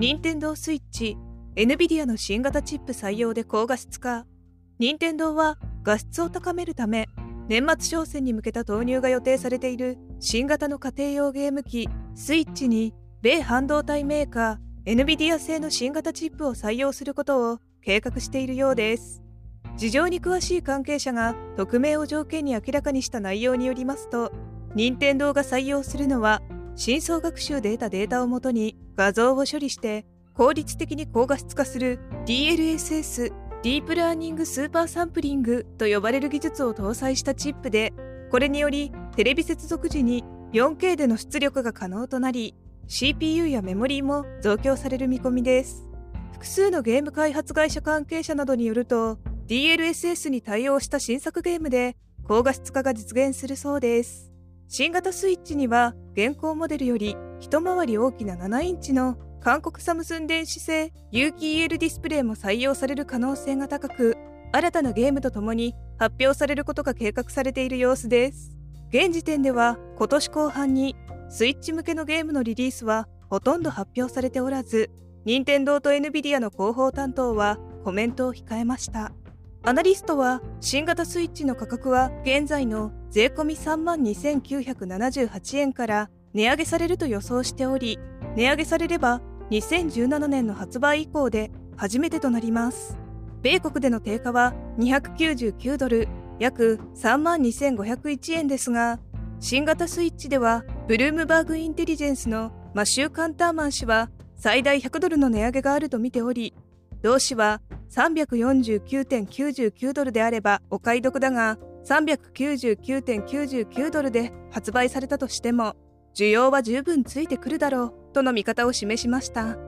任天堂スイッチ NVIDIA の新型チップ採用で高画質化。任天堂は画質を高めるため年末商戦に向けた投入が予定されている新型の家庭用ゲーム機スイッチに米半導体メーカー NVIDIA 製の新型チップを採用することを計画しているようです。事情に詳しい関係者が匿名を条件に明らかにした内容によりますと任天堂が採用するのは深層学習で得たデータをもとに画像を処理して効率的に高画質化する DLSS Deep Learning Super Sampling と呼ばれる技術を搭載したチップでこれによりテレビ接続時に 4K での出力が可能となり CPU やメモリーも増強される見込みです。複数のゲーム開発会社関係者などによると DLSS に対応した新作ゲームで高画質化が実現するそうです。新型スイッチには現行モデルより一回り大きな7インチの韓国サムスン電子製有機 EL ディスプレイも採用される可能性が高く新たなゲームとともに発表されることが計画されている様子です。現時点では今年後半にスイッチ向けのゲームのリリースはほとんど発表されておらず任天堂と NVIDIA の広報担当はコメントを控えました。アナリストは新型スイッチの価格は現在の税込3万2978円から値上げされると予想しており値上げされれば2017年の発売以降で初めてとなります。米国での定価は299ドル約3万2501円ですが新型スイッチではブルームバーグインテリジェンスのマシュー・カンターマン氏は最大100ドルの値上げがあると見ており同氏は349.99ドルであればお買い得だが399.99ドルで発売されたとしても需要は十分ついてくるだろうとの見方を示しました。